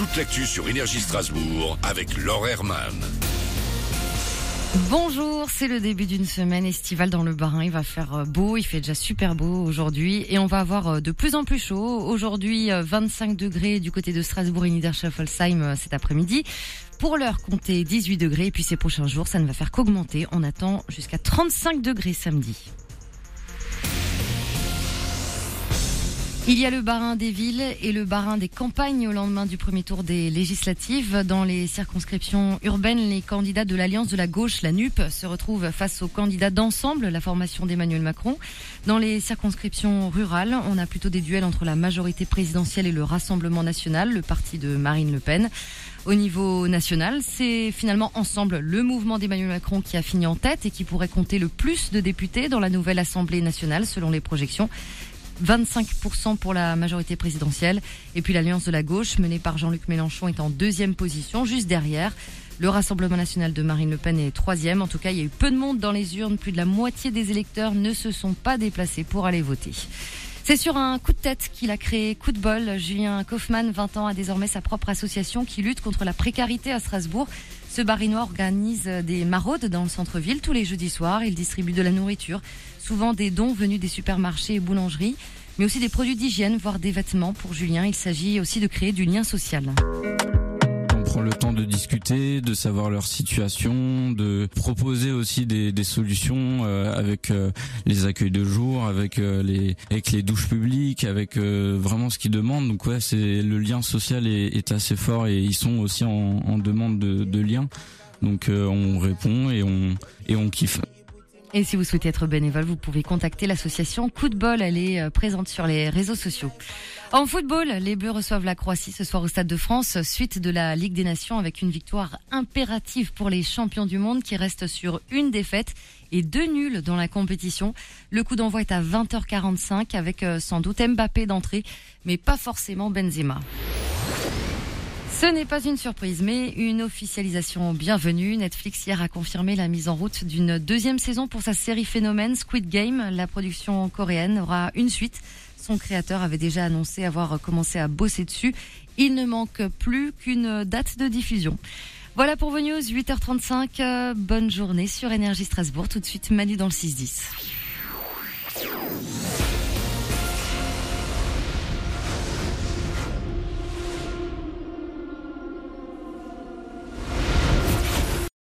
toute l'actu sur Énergie Strasbourg avec Laure Herman. Bonjour, c'est le début d'une semaine estivale dans le Barin. Il va faire euh, beau, il fait déjà super beau aujourd'hui et on va avoir euh, de plus en plus chaud. Aujourd'hui, 25 euh, degrés du côté de Strasbourg et Niederschaffolsheim cet après-midi. Pour l'heure, comptez 18 degrés et puis ces prochains jours, ça ne va faire qu'augmenter. On attend jusqu'à 35 degrés samedi. Il y a le barin des villes et le barin des campagnes au lendemain du premier tour des législatives. Dans les circonscriptions urbaines, les candidats de l'Alliance de la gauche, la NUP, se retrouvent face aux candidats d'ensemble, la formation d'Emmanuel Macron. Dans les circonscriptions rurales, on a plutôt des duels entre la majorité présidentielle et le Rassemblement national, le parti de Marine Le Pen. Au niveau national, c'est finalement ensemble le mouvement d'Emmanuel Macron qui a fini en tête et qui pourrait compter le plus de députés dans la nouvelle Assemblée nationale selon les projections. 25% pour la majorité présidentielle. Et puis l'Alliance de la gauche, menée par Jean-Luc Mélenchon, est en deuxième position, juste derrière. Le Rassemblement national de Marine Le Pen est troisième. En tout cas, il y a eu peu de monde dans les urnes. Plus de la moitié des électeurs ne se sont pas déplacés pour aller voter. C'est sur un coup de tête qu'il a créé Coup de bol. Julien Kaufmann, 20 ans, a désormais sa propre association qui lutte contre la précarité à Strasbourg. Ce barinois organise des maraudes dans le centre-ville tous les jeudis soirs. Il distribue de la nourriture, souvent des dons venus des supermarchés et boulangeries, mais aussi des produits d'hygiène, voire des vêtements. Pour Julien, il s'agit aussi de créer du lien social prend le temps de discuter, de savoir leur situation, de proposer aussi des, des solutions euh, avec euh, les accueils de jour, avec euh, les avec les douches publiques, avec vraiment ce qu'ils demandent. Donc ouais, c'est le lien social est, est, assez fort et ils sont aussi en, en demande de, de lien. Donc on répond et on et on kiffe. Et si vous souhaitez être bénévole, vous pouvez contacter l'association Coup de bol. Elle est euh, présente sur les réseaux sociaux. En football, les Bleus reçoivent la Croatie ce soir au Stade de France, suite de la Ligue des Nations avec une victoire impérative pour les champions du monde qui restent sur une défaite et deux nuls dans la compétition. Le coup d'envoi est à 20h45 avec euh, sans doute Mbappé d'entrée, mais pas forcément Benzema. Ce n'est pas une surprise, mais une officialisation bienvenue. Netflix hier a confirmé la mise en route d'une deuxième saison pour sa série phénomène Squid Game. La production coréenne aura une suite. Son créateur avait déjà annoncé avoir commencé à bosser dessus. Il ne manque plus qu'une date de diffusion. Voilà pour vos news, 8h35. Bonne journée sur Énergie Strasbourg. Tout de suite, Manu dans le 6-10.